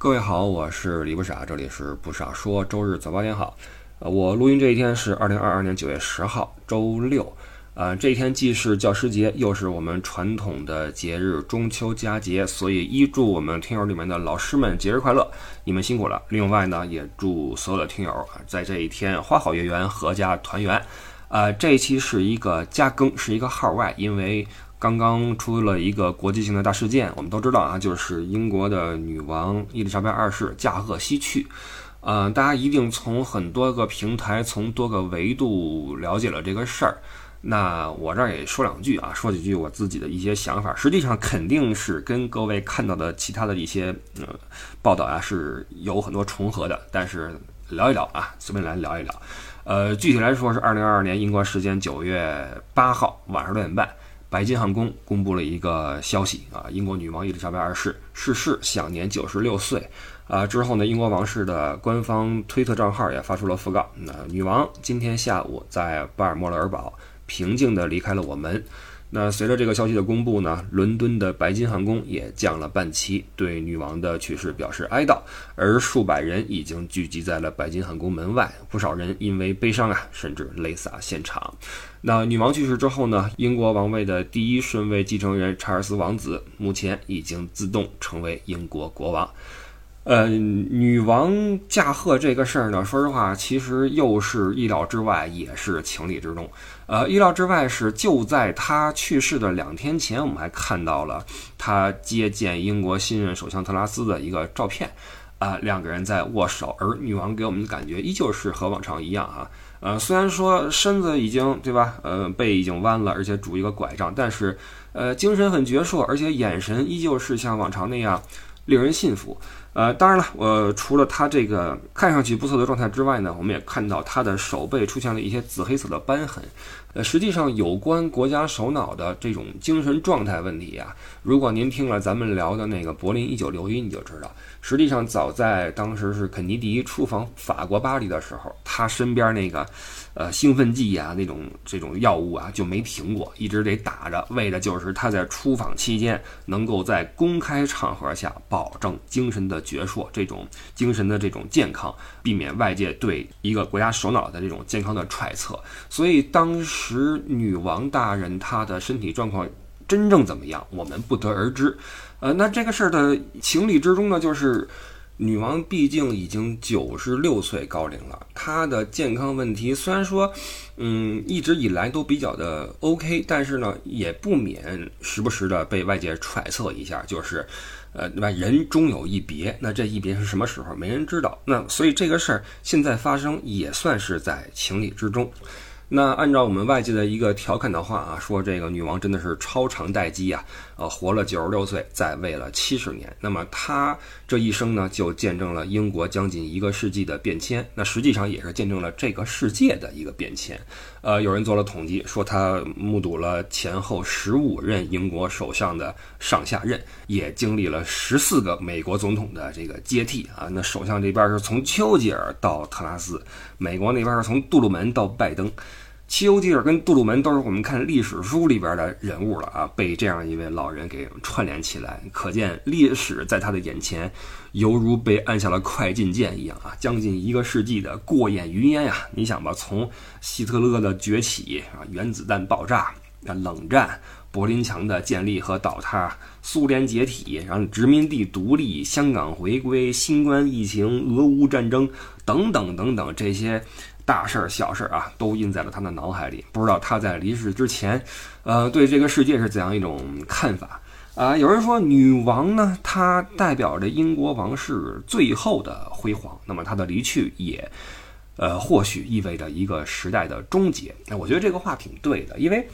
各位好，我是李不傻，这里是不傻说，周日早八点好。呃，我录音这一天是二零二二年九月十号，周六。呃，这一天既是教师节，又是我们传统的节日中秋佳节，所以一祝我们听友里面的老师们节日快乐，你们辛苦了。另外呢，也祝所有的听友在这一天花好月圆，阖家团圆。呃，这一期是一个加更，是一个号外，因为。刚刚出了一个国际性的大事件，我们都知道啊，就是英国的女王伊丽莎白二世驾鹤西去。呃，大家一定从很多个平台、从多个维度了解了这个事儿。那我这儿也说两句啊，说几句我自己的一些想法。实际上肯定是跟各位看到的其他的一些呃报道啊是有很多重合的，但是聊一聊啊，随便来聊一聊。呃，具体来说是二零二二年英国时间九月八号晚上六点半。白金汉宫公布了一个消息啊，英国女王伊丽莎白二世逝世，享年九十六岁。啊，之后呢，英国王室的官方推特账号也发出了讣告，那女王今天下午在巴尔莫勒尔堡平静地离开了我们。那随着这个消息的公布呢，伦敦的白金汉宫也降了半旗，对女王的去世表示哀悼。而数百人已经聚集在了白金汉宫门外，不少人因为悲伤啊，甚至泪洒现场。那女王去世之后呢，英国王位的第一顺位继承人查尔斯王子目前已经自动成为英国国王。呃，女王驾鹤这个事儿呢，说实话，其实又是意料之外，也是情理之中。呃，意料之外是就在她去世的两天前，我们还看到了她接见英国新任首相特拉斯的一个照片，啊，两个人在握手，而女王给我们的感觉依旧是和往常一样啊。呃，虽然说身子已经对吧，呃，背已经弯了，而且拄一个拐杖，但是呃，精神很矍铄，而且眼神依旧是像往常那样令人信服。呃，当然了，我除了他这个看上去不错的状态之外呢，我们也看到他的手背出现了一些紫黑色的斑痕。呃，实际上有关国家首脑的这种精神状态问题啊，如果您听了咱们聊的那个柏林一九六一，你就知道，实际上早在当时是肯尼迪出访法国巴黎的时候，他身边那个。呃，兴奋剂呀，那种这种药物啊，就没停过，一直得打着，为的就是他在出访期间能够在公开场合下保证精神的矍铄，这种精神的这种健康，避免外界对一个国家首脑的这种健康的揣测。所以当时女王大人她的身体状况真正怎么样，我们不得而知。呃，那这个事儿的情理之中呢，就是。女王毕竟已经九十六岁高龄了，她的健康问题虽然说，嗯，一直以来都比较的 OK，但是呢，也不免时不时的被外界揣测一下，就是，呃，对吧？人终有一别，那这一别是什么时候？没人知道。那所以这个事儿现在发生也算是在情理之中。那按照我们外界的一个调侃的话啊，说这个女王真的是超长待机啊，呃，活了九十六岁，在位了七十年。那么他这一生呢，就见证了英国将近一个世纪的变迁。那实际上也是见证了这个世界的一个变迁。呃，有人做了统计，说他目睹了前后十五任英国首相的上下任，也经历了十四个美国总统的这个接替啊。那首相这边是从丘吉尔到特拉斯，美国那边是从杜鲁门到拜登。丘吉尔跟杜鲁门都是我们看历史书里边的人物了啊，被这样一位老人给串联起来，可见历史在他的眼前，犹如被按下了快进键一样啊！将近一个世纪的过眼云烟呀！你想吧，从希特勒的崛起啊，原子弹爆炸啊，冷战，柏林墙的建立和倒塌，苏联解体，然后殖民地独立，香港回归，新冠疫情，俄乌战争，等等等等这些。大事儿、小事儿啊，都印在了他的脑海里。不知道他在离世之前，呃，对这个世界是怎样一种看法啊？有人说，女王呢，她代表着英国王室最后的辉煌。那么她的离去也，呃，或许意味着一个时代的终结。那我觉得这个话挺对的，因为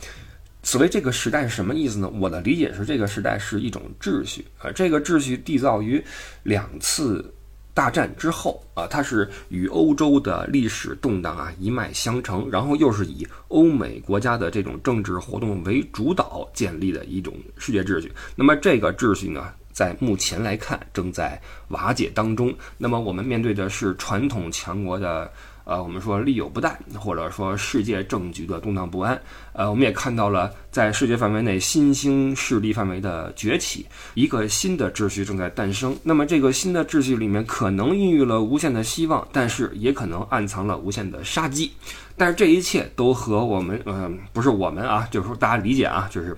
所谓这个时代是什么意思呢？我的理解是，这个时代是一种秩序，呃这个秩序缔造于两次。大战之后啊，它是与欧洲的历史动荡啊一脉相承，然后又是以欧美国家的这种政治活动为主导建立的一种世界秩序。那么这个秩序呢，在目前来看正在瓦解当中。那么我们面对的是传统强国的呃，我们说利有不待，或者说世界政局的动荡不安。呃，我们也看到了在世界范围内新兴势力范围的崛起，一个新的秩序正在诞生。那么这个新的秩序里面可能孕育了无限的希望，但是也可能暗藏了无限的杀机。但是这一切都和我们，嗯，不是我们啊，就是说大家理解啊，就是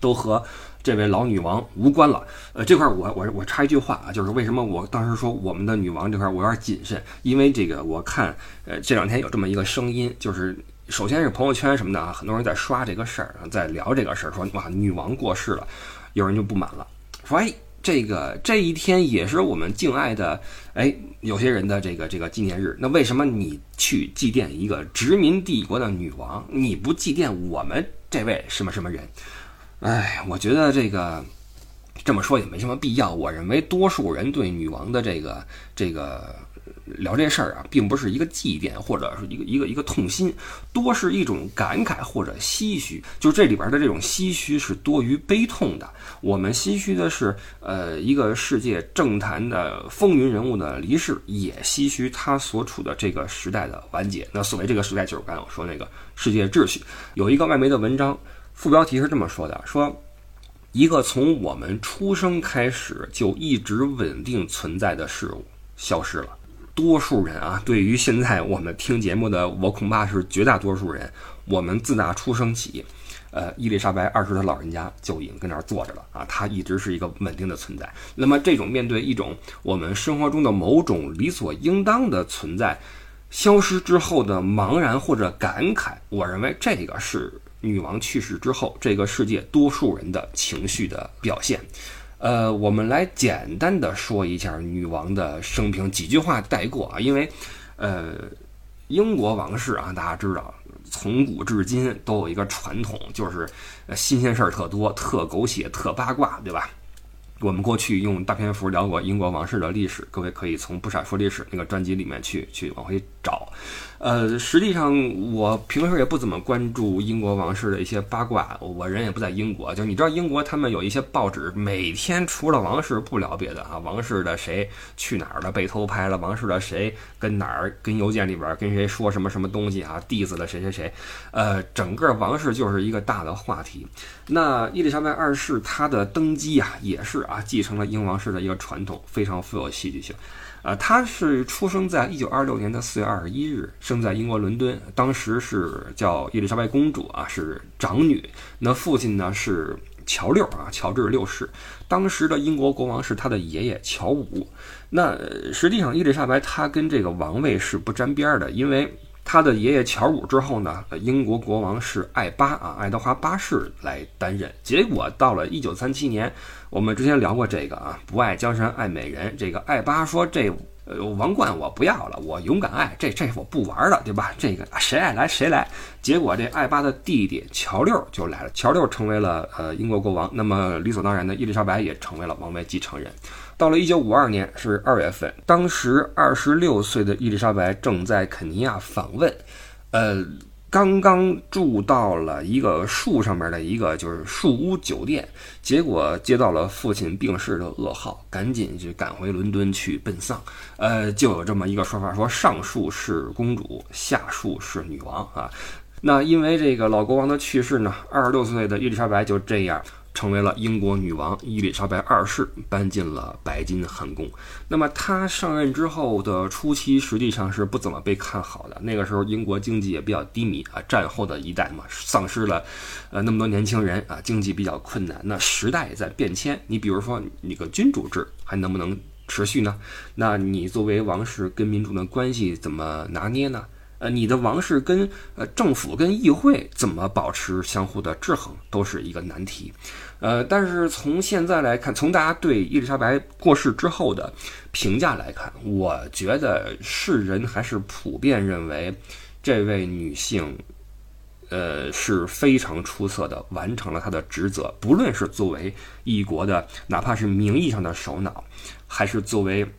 都和。这位老女王无关了，呃，这块我我我插一句话啊，就是为什么我当时说我们的女王这块我有点谨慎，因为这个我看，呃，这两天有这么一个声音，就是首先是朋友圈什么的啊，很多人在刷这个事儿，在聊这个事儿，说哇女王过世了，有人就不满了，说哎这个这一天也是我们敬爱的哎有些人的这个这个纪念日，那为什么你去祭奠一个殖民帝国的女王，你不祭奠我们这位什么什么人？哎，我觉得这个这么说也没什么必要。我认为多数人对女王的这个这个聊这事儿啊，并不是一个祭奠或者是一个一个一个痛心，多是一种感慨或者唏嘘。就这里边的这种唏嘘是多于悲痛的。我们唏嘘的是，呃，一个世界政坛的风云人物的离世，也唏嘘他所处的这个时代的完结。那所谓这个时代，就是刚才我说那个世界秩序。有一个外媒的文章。副标题是这么说的：说一个从我们出生开始就一直稳定存在的事物消失了。多数人啊，对于现在我们听节目的，我恐怕是绝大多数人。我们自打出生起，呃，伊丽莎白二世的老人家就已经跟那儿坐着了啊，他一直是一个稳定的存在。那么，这种面对一种我们生活中的某种理所应当的存在消失之后的茫然或者感慨，我认为这个是。女王去世之后，这个世界多数人的情绪的表现，呃，我们来简单的说一下女王的生平，几句话带过啊，因为，呃，英国王室啊，大家知道，从古至今都有一个传统，就是新鲜事儿特多，特狗血，特八卦，对吧？我们过去用大篇幅聊过英国王室的历史，各位可以从不傻说历史那个专辑里面去去往回找。呃，实际上我平时也不怎么关注英国王室的一些八卦，我人也不在英国。就你知道，英国他们有一些报纸，每天除了王室不聊别的啊，王室的谁去哪儿了被偷拍了，王室的谁跟哪儿跟邮件里边跟谁说什么什么东西啊，diss 了谁谁谁，呃，整个王室就是一个大的话题。那伊丽莎白二世她的登基啊，也是啊，继承了英王室的一个传统，非常富有戏剧性。啊，她是出生在一九二六年的四月二十一日，生在英国伦敦，当时是叫伊丽莎白公主啊，是长女。那父亲呢是乔六啊，乔治六世。当时的英国国王是他的爷爷乔五。那实际上伊丽莎白她跟这个王位是不沾边儿的，因为他的爷爷乔五之后呢，英国国王是爱八啊，爱德华八世来担任。结果到了一九三七年。我们之前聊过这个啊，不爱江山爱美人。这个爱八说这呃王冠我不要了，我勇敢爱，这这我不玩了，对吧？这个谁爱来谁来。结果这爱八的弟弟乔六就来了，乔六成为了呃英国国王。那么理所当然的，伊丽莎白也成为了王位继承人。到了一九五二年是二月份，当时二十六岁的伊丽莎白正在肯尼亚访问，呃。刚刚住到了一个树上面的一个就是树屋酒店，结果接到了父亲病逝的噩耗，赶紧就赶回伦敦去奔丧。呃，就有这么一个说法，说上树是公主，下树是女王啊。那因为这个老国王的去世呢，二十六岁的伊丽莎白就这样。成为了英国女王伊丽莎白二世，搬进了白金汉宫。那么她上任之后的初期，实际上是不怎么被看好的。那个时候英国经济也比较低迷啊，战后的一代嘛，丧失了呃那么多年轻人啊，经济比较困难。那时代也在变迁，你比如说你个君主制还能不能持续呢？那你作为王室跟民主的关系怎么拿捏呢？呃，你的王室跟呃政府跟议会怎么保持相互的制衡，都是一个难题。呃，但是从现在来看，从大家对伊丽莎白过世之后的评价来看，我觉得世人还是普遍认为这位女性，呃是非常出色的，完成了她的职责。不论是作为一国的，哪怕是名义上的首脑，还是作为。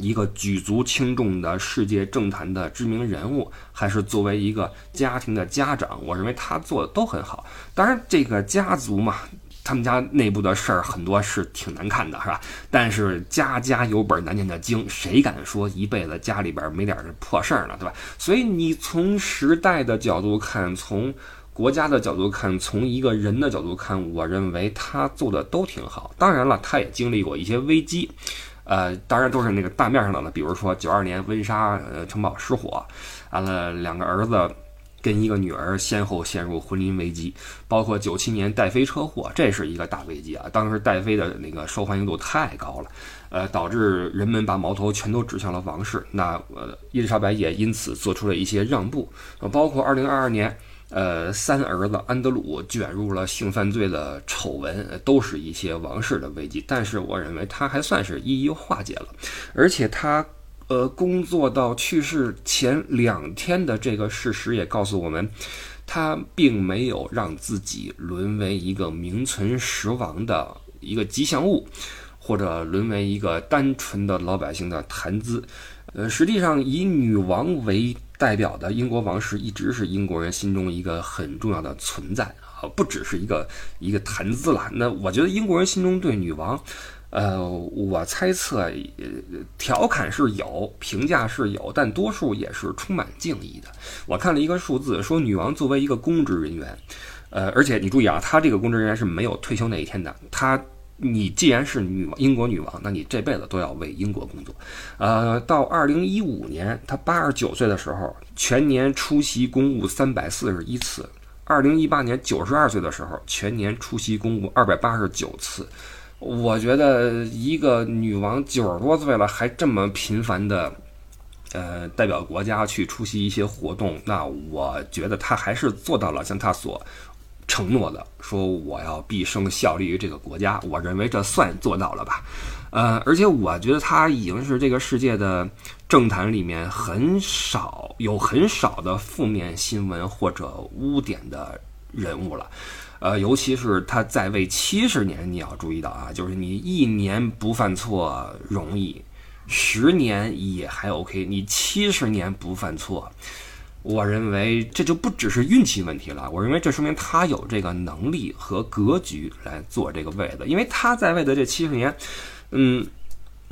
一个举足轻重的世界政坛的知名人物，还是作为一个家庭的家长，我认为他做的都很好。当然，这个家族嘛，他们家内部的事儿很多是挺难看的，是吧？但是家家有本难念的经，谁敢说一辈子家里边没点破事儿呢，对吧？所以你从时代的角度看，从国家的角度看，从一个人的角度看，我认为他做的都挺好。当然了，他也经历过一些危机，呃，当然都是那个大面上的了，比如说九二年温莎呃城堡失火，完了两个儿子。跟一个女儿先后陷入婚姻危机，包括九七年戴妃车祸，这是一个大危机啊！当时戴妃的那个受欢迎度太高了，呃，导致人们把矛头全都指向了王室。那呃，伊丽莎白也因此做出了一些让步。呃，包括二零二二年，呃，三儿子安德鲁卷入了性犯罪的丑闻，都是一些王室的危机。但是我认为他还算是一一化解了，而且他。呃，工作到去世前两天的这个事实也告诉我们，他并没有让自己沦为一个名存实亡的一个吉祥物，或者沦为一个单纯的老百姓的谈资。呃，实际上以女王为代表的英国王室一直是英国人心中一个很重要的存在啊，不只是一个一个谈资了。那我觉得英国人心中对女王。呃，我猜测，调侃是有，评价是有，但多数也是充满敬意的。我看了一个数字，说女王作为一个公职人员，呃，而且你注意啊，她这个公职人员是没有退休那一天的。她，你既然是女王，英国女王，那你这辈子都要为英国工作。呃，到二零一五年，她八十九岁的时候，全年出席公务三百四十一次；二零一八年九十二岁的时候，全年出席公务二百八十九次。我觉得一个女王九十多岁了，还这么频繁的，呃，代表国家去出席一些活动，那我觉得她还是做到了像她所承诺的，说我要毕生效力于这个国家。我认为这算做到了吧？呃，而且我觉得他已经是这个世界的政坛里面很少有很少的负面新闻或者污点的人物了。呃，尤其是他在位七十年，你要注意到啊，就是你一年不犯错容易，十年也还 OK，你七十年不犯错，我认为这就不只是运气问题了。我认为这说明他有这个能力和格局来做这个位子，因为他在位的这七十年，嗯。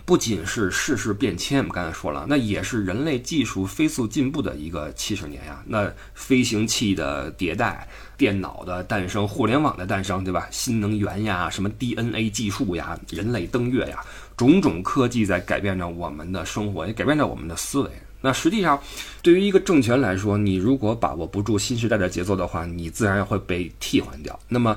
不仅是世事变迁，我们刚才说了，那也是人类技术飞速进步的一个七十年呀。那飞行器的迭代、电脑的诞生、互联网的诞生，对吧？新能源呀，什么 DNA 技术呀，人类登月呀，种种科技在改变着我们的生活，也改变着我们的思维。那实际上，对于一个政权来说，你如果把握不住新时代的节奏的话，你自然会被替换掉。那么，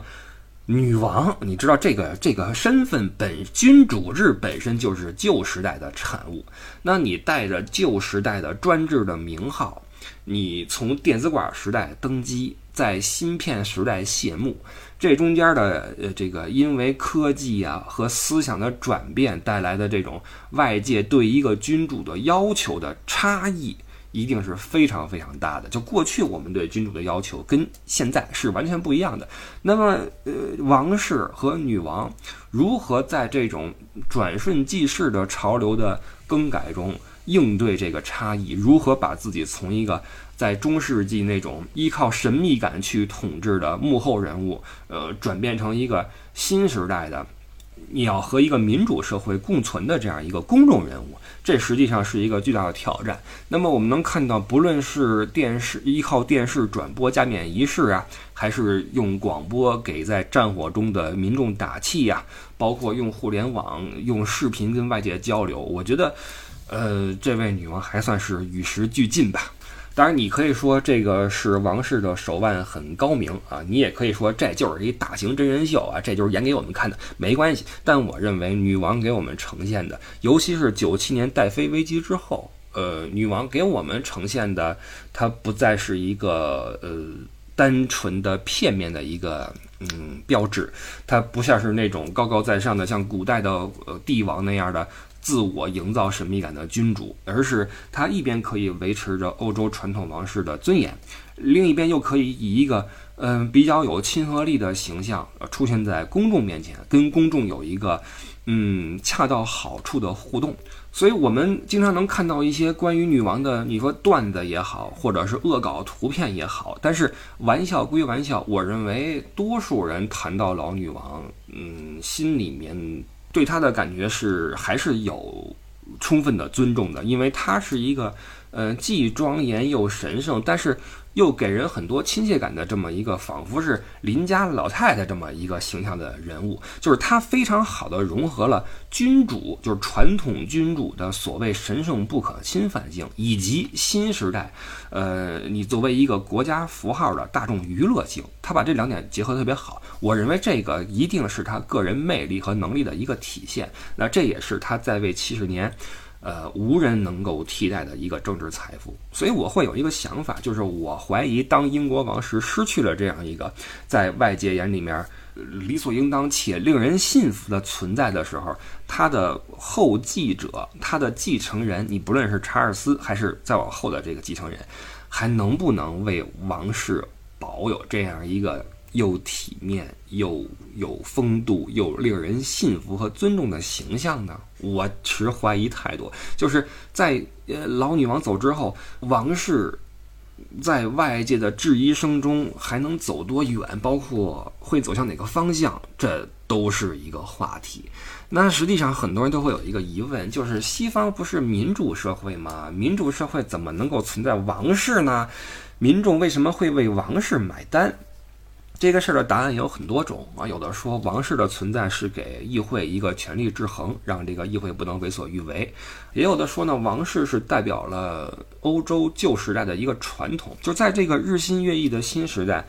女王，你知道这个这个身份本君主制本身就是旧时代的产物。那你带着旧时代的专制的名号，你从电子管时代登基，在芯片时代谢幕，这中间的呃这个因为科技啊和思想的转变带来的这种外界对一个君主的要求的差异。一定是非常非常大的。就过去我们对君主的要求跟现在是完全不一样的。那么，呃，王室和女王如何在这种转瞬即逝的潮流的更改中应对这个差异？如何把自己从一个在中世纪那种依靠神秘感去统治的幕后人物，呃，转变成一个新时代的？你要和一个民主社会共存的这样一个公众人物，这实际上是一个巨大的挑战。那么我们能看到，不论是电视依靠电视转播加冕仪式啊，还是用广播给在战火中的民众打气呀，包括用互联网、用视频跟外界交流，我觉得，呃，这位女王还算是与时俱进吧。当然，你可以说这个是王室的手腕很高明啊，你也可以说这就是一大型真人秀啊，这就是演给我们看的，没关系。但我认为，女王给我们呈现的，尤其是九七年戴妃危机之后，呃，女王给我们呈现的，她不再是一个呃单纯的片面的一个嗯标志，它不像是那种高高在上的，像古代的帝王那样的。自我营造神秘感的君主，而是他一边可以维持着欧洲传统王室的尊严，另一边又可以以一个嗯比较有亲和力的形象出现在公众面前，跟公众有一个嗯恰到好处的互动。所以，我们经常能看到一些关于女王的，你说段子也好，或者是恶搞图片也好。但是，玩笑归玩笑，我认为多数人谈到老女王，嗯，心里面对他的感觉是还是有充分的尊重的，因为他是一个，呃，既庄严又神圣，但是。又给人很多亲切感的这么一个，仿佛是邻家老太太这么一个形象的人物，就是她非常好的融合了君主，就是传统君主的所谓神圣不可侵犯性，以及新时代，呃，你作为一个国家符号的大众娱乐性，他把这两点结合特别好。我认为这个一定是他个人魅力和能力的一个体现。那这也是他在位七十年。呃，无人能够替代的一个政治财富，所以我会有一个想法，就是我怀疑，当英国王室失去了这样一个在外界眼里面理所应当且令人信服的存在的时候，他的后继者，他的继承人，你不论是查尔斯还是再往后的这个继承人，还能不能为王室保有这样一个？又体面又有风度又令人信服和尊重的形象呢？我持怀疑态度。就是在呃老女王走之后，王室在外界的质疑声中还能走多远？包括会走向哪个方向？这都是一个话题。那实际上很多人都会有一个疑问，就是西方不是民主社会吗？民主社会怎么能够存在王室呢？民众为什么会为王室买单？这个事儿的答案有很多种啊，有的说王室的存在是给议会一个权力制衡，让这个议会不能为所欲为；也有的说呢，王室是代表了欧洲旧时代的一个传统，就在这个日新月异的新时代，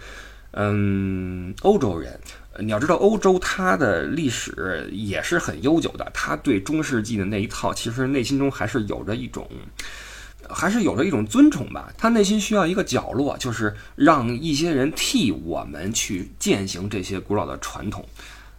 嗯，欧洲人，你要知道，欧洲它的历史也是很悠久的，他对中世纪的那一套，其实内心中还是有着一种。还是有着一种尊崇吧，他内心需要一个角落，就是让一些人替我们去践行这些古老的传统。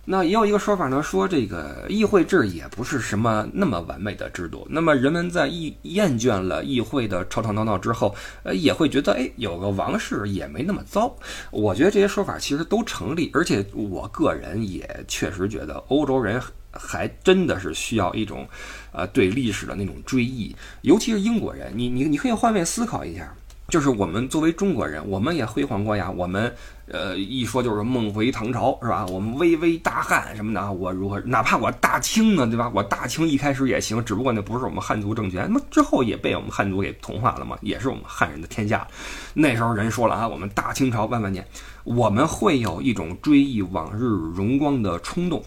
那也有一个说法呢，说这个议会制也不是什么那么完美的制度。那么人们在议厌倦了议会的吵吵闹闹之后，呃，也会觉得，哎，有个王室也没那么糟。我觉得这些说法其实都成立，而且我个人也确实觉得欧洲人。还真的是需要一种，呃，对历史的那种追忆，尤其是英国人。你你你可以换位思考一下，就是我们作为中国人，我们也辉煌过呀。我们，呃，一说就是梦回唐朝，是吧？我们巍巍大汉什么的啊，我如何？哪怕我大清呢，对吧？我大清一开始也行，只不过那不是我们汉族政权，那么之后也被我们汉族给同化了嘛，也是我们汉人的天下。那时候人说了啊，我们大清朝万万年，我们会有一种追忆往日荣光的冲动。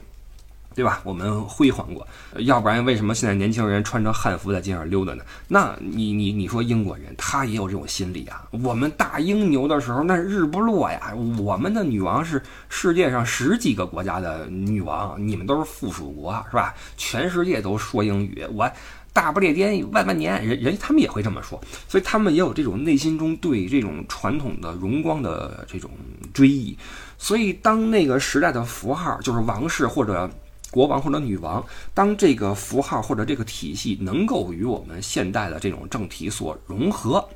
对吧？我们辉煌过，要不然为什么现在年轻人穿着汉服在街上溜达呢？那你你你说英国人他也有这种心理啊？我们大英牛的时候那日不落呀，我们的女王是世界上十几个国家的女王，你们都是附属国是吧？全世界都说英语，我大不列颠万万年，人人他们也会这么说，所以他们也有这种内心中对这种传统的荣光的这种追忆。所以当那个时代的符号就是王室或者。国王或者女王，当这个符号或者这个体系能够与我们现代的这种政体所融合，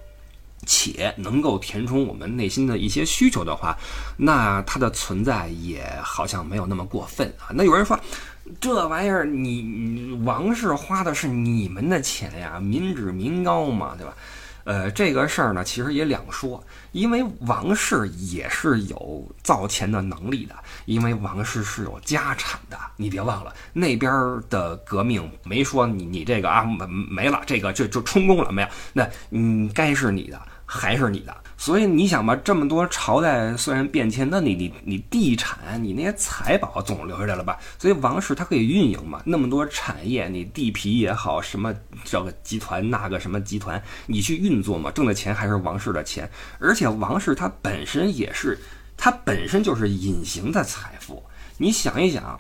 且能够填充我们内心的一些需求的话，那它的存在也好像没有那么过分啊。那有人说，这玩意儿你王室花的是你们的钱呀，民脂民膏嘛，对吧？呃，这个事儿呢，其实也两说，因为王室也是有造钱的能力的，因为王室是有家产的。你别忘了，那边的革命没说你你这个啊没没了，这个就就充公了没有？那嗯，该是你的还是你的？所以你想吧，这么多朝代虽然变迁，那你你你地产，你那些财宝总留下来了吧？所以王室它可以运营嘛，那么多产业，你地皮也好，什么这个集团那个什么集团，你去运作嘛，挣的钱还是王室的钱。而且王室它本身也是，它本身就是隐形的财富。你想一想，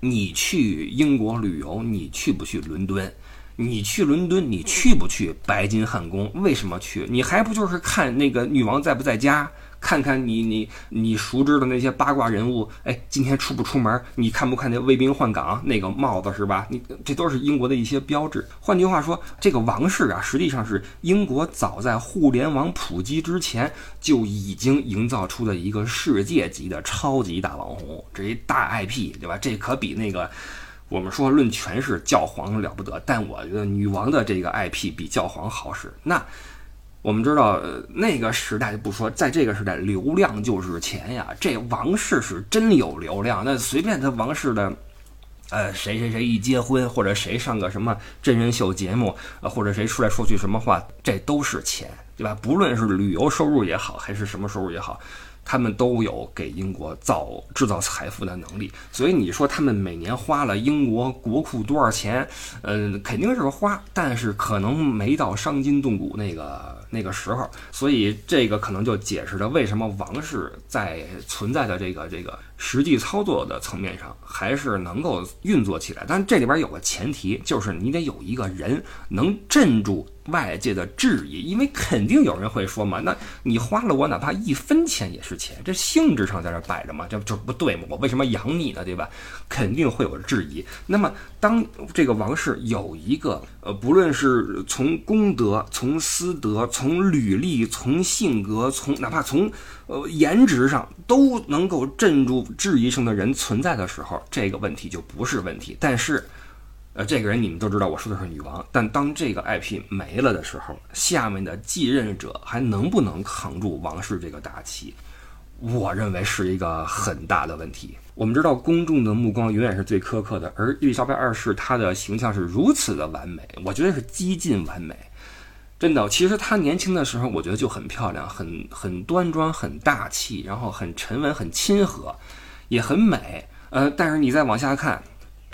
你去英国旅游，你去不去伦敦？你去伦敦，你去不去白金汉宫？为什么去？你还不就是看那个女王在不在家？看看你你你熟知的那些八卦人物，哎，今天出不出门？你看不看那卫兵换岗那个帽子是吧？你这都是英国的一些标志。换句话说，这个王室啊，实际上是英国早在互联网普及之前就已经营造出的一个世界级的超级大网红，这一大 IP，对吧？这可比那个。我们说论权势，教皇了不得，但我觉得女王的这个 IP 比教皇好使。那我们知道那个时代就不说，在这个时代，流量就是钱呀。这王室是真有流量，那随便他王室的，呃，谁谁谁一结婚，或者谁上个什么真人秀节目，或者谁出来说句什么话，这都是钱，对吧？不论是旅游收入也好，还是什么收入也好。他们都有给英国造制造财富的能力，所以你说他们每年花了英国国库多少钱？嗯，肯定是花，但是可能没到伤筋动骨那个那个时候，所以这个可能就解释了为什么王室在存在的这个这个实际操作的层面上还是能够运作起来。但这里边有个前提，就是你得有一个人能镇住。外界的质疑，因为肯定有人会说嘛，那你花了我哪怕一分钱也是钱，这性质上在这摆着嘛，这这不对嘛？我为什么养你呢？对吧？肯定会有质疑。那么，当这个王室有一个呃，不论是从功德、从私德、从履历、从性格、从哪怕从呃颜值上都能够镇住质疑声的人存在的时候，这个问题就不是问题。但是。呃，这个人你们都知道，我说的是女王。但当这个 IP 没了的时候，下面的继任者还能不能扛住王室这个大旗？我认为是一个很大的问题。我们知道，公众的目光永远是最苛刻的，而伊丽莎白二世她的形象是如此的完美，我觉得是几近完美。真的，其实她年轻的时候，我觉得就很漂亮，很很端庄，很大气，然后很沉稳，很亲和，也很美。呃，但是你再往下看。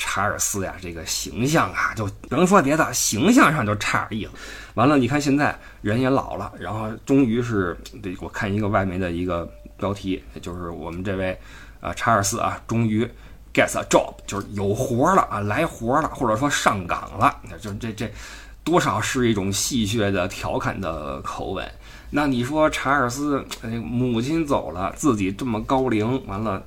查尔斯呀，这个形象啊，就不能说别的，形象上就差点意思。完了，你看现在人也老了，然后终于是，对我看一个外媒的一个标题，就是我们这位啊查尔斯啊，终于 get a job，就是有活了啊，来活了，或者说上岗了。就这这，多少是一种戏谑的调侃的口吻。那你说查尔斯，母亲走了，自己这么高龄，完了。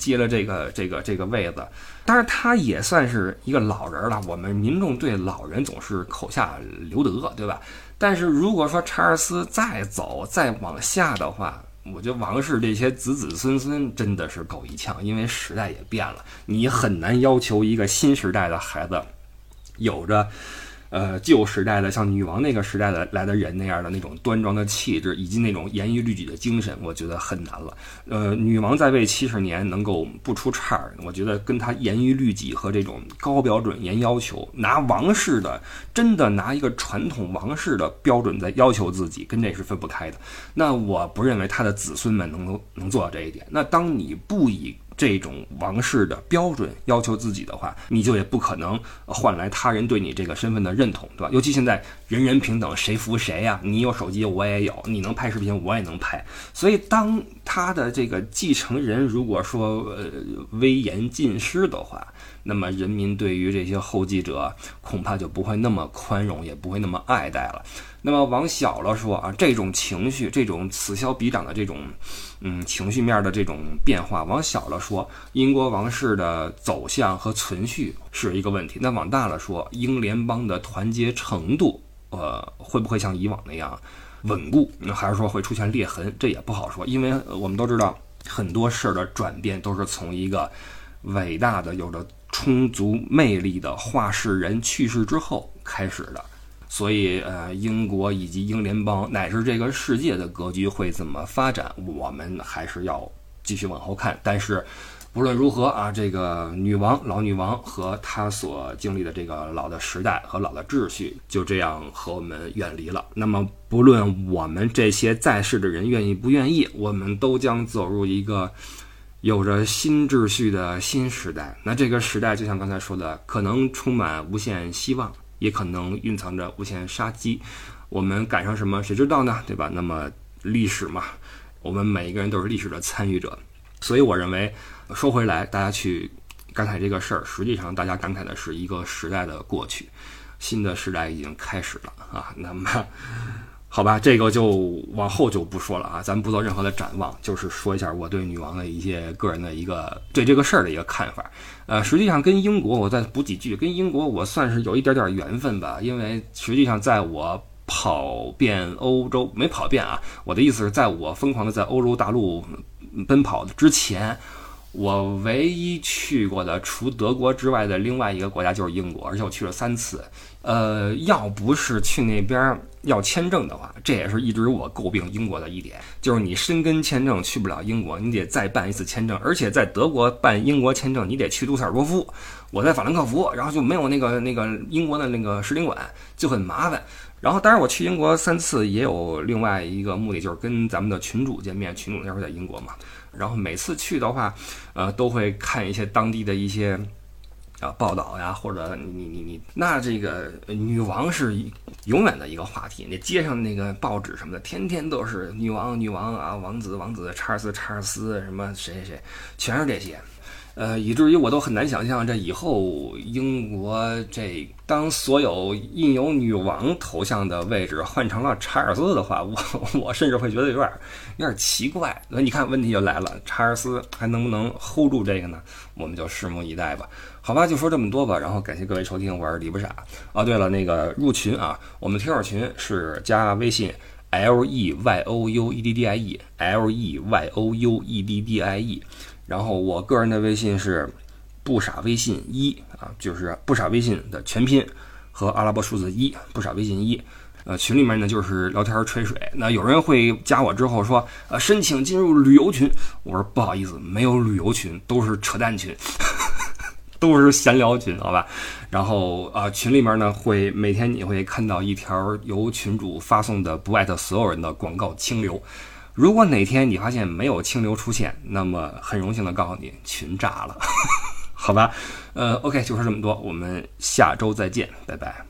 接了这个这个这个位子，当然他也算是一个老人了。我们民众对老人总是口下留德，对吧？但是如果说查尔斯再走再往下的话，我觉得王室这些子子孙孙真的是够一呛，因为时代也变了，你很难要求一个新时代的孩子有着。呃，旧时代的像女王那个时代的来的人那样的那种端庄的气质，以及那种严于律己的精神，我觉得很难了。呃，女王在位七十年能够不出岔儿，我觉得跟她严于律己和这种高标准、严要求，拿王室的真的拿一个传统王室的标准在要求自己，跟这是分不开的。那我不认为她的子孙们能够能做到这一点。那当你不以这种王室的标准要求自己的话，你就也不可能换来他人对你这个身份的认同，对吧？尤其现在人人平等，谁服谁呀？你有手机，我也有；你能拍视频，我也能拍。所以，当他的这个继承人如果说呃威严尽失的话，那么人民对于这些后继者恐怕就不会那么宽容，也不会那么爱戴了。那么往小了说啊，这种情绪，这种此消彼长的这种。嗯，情绪面的这种变化，往小了说，英国王室的走向和存续是一个问题；那往大了说，英联邦的团结程度，呃，会不会像以往那样稳固？还是说会出现裂痕？这也不好说，因为我们都知道，很多事儿的转变都是从一个伟大的、有着充足魅力的话事人去世之后开始的。所以，呃，英国以及英联邦乃至这个世界的格局会怎么发展，我们还是要继续往后看。但是，不论如何啊，这个女王老女王和她所经历的这个老的时代和老的秩序，就这样和我们远离了。那么，不论我们这些在世的人愿意不愿意，我们都将走入一个有着新秩序的新时代。那这个时代，就像刚才说的，可能充满无限希望。也可能蕴藏着无限杀机，我们赶上什么谁知道呢？对吧？那么历史嘛，我们每一个人都是历史的参与者，所以我认为说回来，大家去感慨这个事儿，实际上大家感慨的是一个时代的过去，新的时代已经开始了啊。那么好吧，这个就往后就不说了啊，咱们不做任何的展望，就是说一下我对女王的一些个人的一个对这个事儿的一个看法。呃，实际上跟英国我再补几句，跟英国我算是有一点点缘分吧，因为实际上在我跑遍欧洲没跑遍啊，我的意思是在我疯狂的在欧洲大陆奔跑的之前。我唯一去过的除德国之外的另外一个国家就是英国，而且我去了三次。呃，要不是去那边要签证的话，这也是一直我诟病英国的一点，就是你申根签证去不了英国，你得再办一次签证。而且在德国办英国签证，你得去杜塞尔多夫，我在法兰克福，然后就没有那个那个英国的那个使领馆，就很麻烦。然后，当然我去英国三次也有另外一个目的，就是跟咱们的群主见面。群主那会儿在英国嘛。然后每次去的话，呃，都会看一些当地的一些啊报道呀，或者你你你，那这个女王是永远的一个话题。那街上那个报纸什么的，天天都是女王女王啊，王子王子，查尔斯查尔斯，什么谁谁谁，全是这些。呃，以至于我都很难想象，这以后英国这当所有印有女王头像的位置换成了查尔斯的话，我我甚至会觉得有点有点奇怪。那你看，问题就来了，查尔斯还能不能 hold 住这个呢？我们就拭目以待吧。好吧，就说这么多吧。然后感谢各位收听，我是李不傻。哦，对了，那个入群啊，我们听友群是加微信 l e y o u e d d i e l e y o u e d d i e。然后我个人的微信是不傻微信一啊，就是不傻微信的全拼和阿拉伯数字一，不傻微信一。呃，群里面呢就是聊天吹水。那有人会加我之后说，呃，申请进入旅游群。我说不好意思，没有旅游群，都是扯淡群，都是闲聊群，好吧。然后啊，群里面呢会每天你会看到一条由群主发送的不艾特所有人的广告清流。如果哪天你发现没有清流出现，那么很荣幸的告诉你，群炸了，好吧？呃，OK，就说这么多，我们下周再见，拜拜。